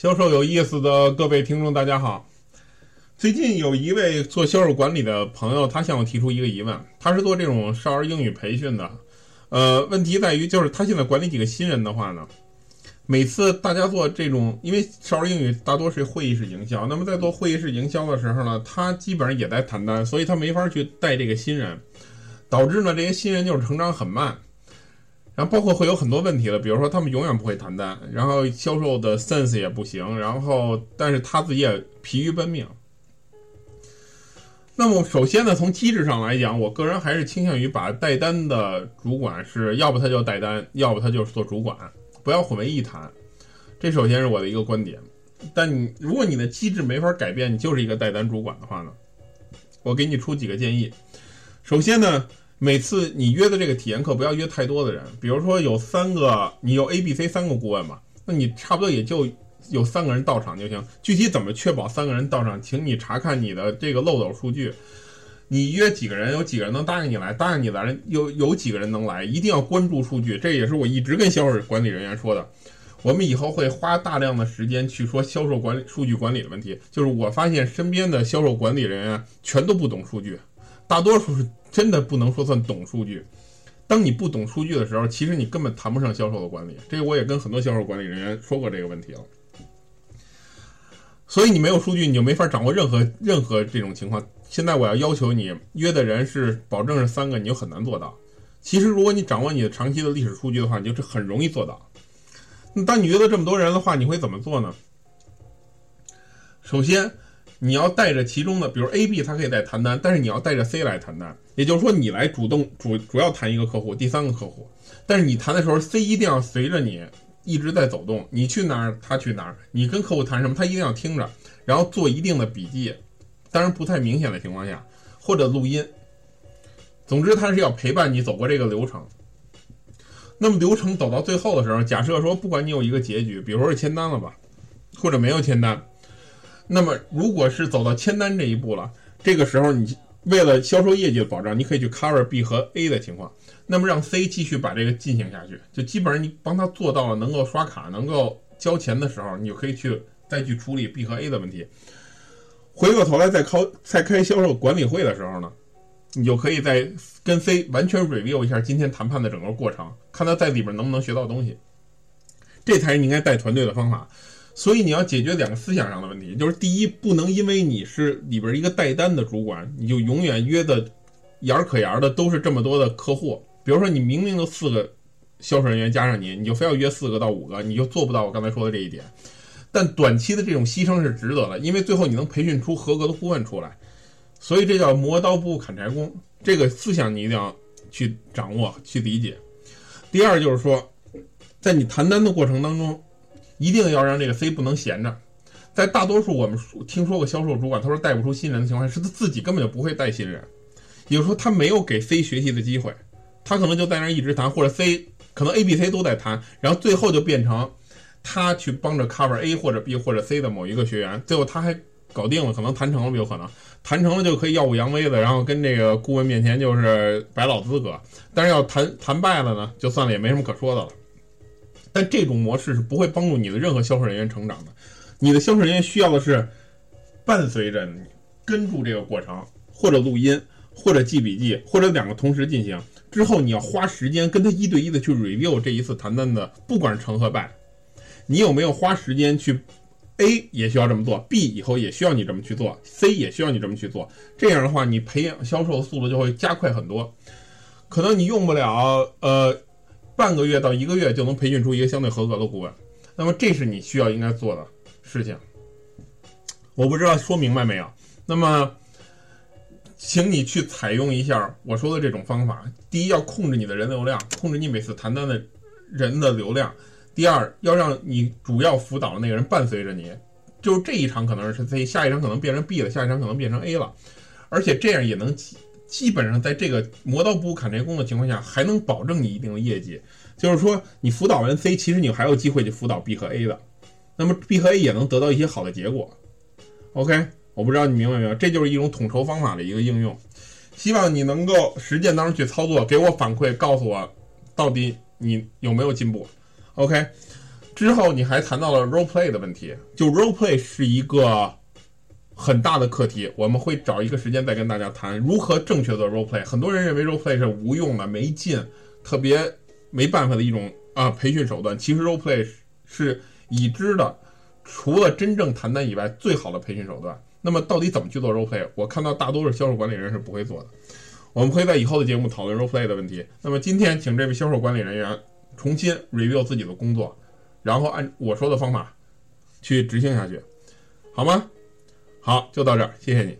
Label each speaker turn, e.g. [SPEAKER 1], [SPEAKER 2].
[SPEAKER 1] 销售有意思的各位听众，大家好。最近有一位做销售管理的朋友，他向我提出一个疑问，他是做这种少儿英语培训的。呃，问题在于，就是他现在管理几个新人的话呢，每次大家做这种，因为少儿英语大多是会议室营销，那么在做会议室营销的时候呢，他基本上也在谈单，所以他没法去带这个新人，导致呢这些新人就是成长很慢。然后包括会有很多问题了，比如说他们永远不会谈单，然后销售的 sense 也不行，然后但是他自己也疲于奔命。那么首先呢，从机制上来讲，我个人还是倾向于把带单的主管是要不他就带单，要不他就是做主管，不要混为一谈。这首先是我的一个观点。但你如果你的机制没法改变，你就是一个带单主管的话呢，我给你出几个建议。首先呢。每次你约的这个体验课不要约太多的人，比如说有三个，你有 A、B、C 三个顾问嘛，那你差不多也就有三个人到场就行。具体怎么确保三个人到场，请你查看你的这个漏斗数据。你约几个人，有几个人能答应你来，答应你来人有有几个人能来，一定要关注数据。这也是我一直跟销售管理人员说的。我们以后会花大量的时间去说销售管理、数据管理的问题。就是我发现身边的销售管理人员全都不懂数据，大多数是。真的不能说算懂数据。当你不懂数据的时候，其实你根本谈不上销售的管理。这个我也跟很多销售管理人员说过这个问题了。所以你没有数据，你就没法掌握任何任何这种情况。现在我要要求你约的人是保证是三个，你就很难做到。其实如果你掌握你的长期的历史数据的话，你就是很容易做到。那当你约了这么多人的话，你会怎么做呢？首先。你要带着其中的，比如 A、B，他可以带谈单，但是你要带着 C 来谈单，也就是说你来主动主主要谈一个客户，第三个客户，但是你谈的时候，C 一定要随着你一直在走动，你去哪儿他去哪儿，你跟客户谈什么他一定要听着，然后做一定的笔记，当然不太明显的情况下，或者录音，总之他是要陪伴你走过这个流程。那么流程走到最后的时候，假设说不管你有一个结局，比如说是签单了吧，或者没有签单。那么，如果是走到签单这一步了，这个时候你为了销售业绩的保障，你可以去 cover B 和 A 的情况，那么让 C 继续把这个进行下去，就基本上你帮他做到了能够刷卡、能够交钱的时候，你就可以去再去处理 B 和 A 的问题。回过头来再开再开销售管理会的时候呢，你就可以再跟 C 完全 review 一下今天谈判的整个过程，看他在里边能不能学到东西，这才是你应该带团队的方法。所以你要解决两个思想上的问题，就是第一，不能因为你是里边一个带单的主管，你就永远约的眼儿可眼的都是这么多的客户。比如说你明明就四个销售人员加上你，你就非要约四个到五个，你就做不到我刚才说的这一点。但短期的这种牺牲是值得的，因为最后你能培训出合格的顾问出来。所以这叫磨刀不误砍柴工，这个思想你一定要去掌握去理解。第二就是说，在你谈单的过程当中。一定要让这个 C 不能闲着，在大多数我们听说过销售主管，他说带不出新人的情况下，是他自己根本就不会带新人，也就是说他没有给 C 学习的机会，他可能就在那一直谈，或者 C 可能 A、B、C 都在谈，然后最后就变成他去帮着 cover A 或者 B 或者 C 的某一个学员，最后他还搞定了，可能谈成了有可能，谈成了就可以耀武扬威的，然后跟这个顾问面前就是摆老资格，但是要谈谈败了呢，就算了，也没什么可说的了。但这种模式是不会帮助你的任何销售人员成长的。你的销售人员需要的是伴随着你跟住这个过程，或者录音，或者记笔记，或者两个同时进行。之后你要花时间跟他一对一的去 review 这一次谈单的，不管是成和败，你有没有花时间去 A 也需要这么做，B 以后也需要你这么去做，C 也需要你这么去做。这样的话，你培养销售的速度就会加快很多。可能你用不了呃。半个月到一个月就能培训出一个相对合格的顾问，那么这是你需要应该做的事情。我不知道说明白没有？那么，请你去采用一下我说的这种方法。第一，要控制你的人流量，控制你每次谈单的人的流量；第二，要让你主要辅导的那个人伴随着你，就是这一场可能是 C，下一场可能变成 B 了，下一场可能变成 A 了，而且这样也能。基本上在这个磨刀不误砍柴工的情况下，还能保证你一定的业绩。就是说，你辅导完 C，其实你还有机会去辅导 B 和 A 的，那么 B 和 A 也能得到一些好的结果。OK，我不知道你明白没有？这就是一种统筹方法的一个应用。希望你能够实践当中去操作，给我反馈，告诉我到底你有没有进步。OK。之后你还谈到了 role play 的问题，就 role play 是一个很大的课题，我们会找一个时间再跟大家谈如何正确做 role play。很多人认为 role play 是无用的、没劲、特别没办法的一种啊培训手段，其实 role play 是已知的，除了真正谈单以外最好的培训手段。那么到底怎么去做 role play？我看到大多数销售管理人是不会做的。我们会在以后的节目讨论 role play 的问题。那么今天请这位销售管理人员重新 review 自己的工作，然后按我说的方法去执行下去，好吗？好，就到这儿，谢谢你。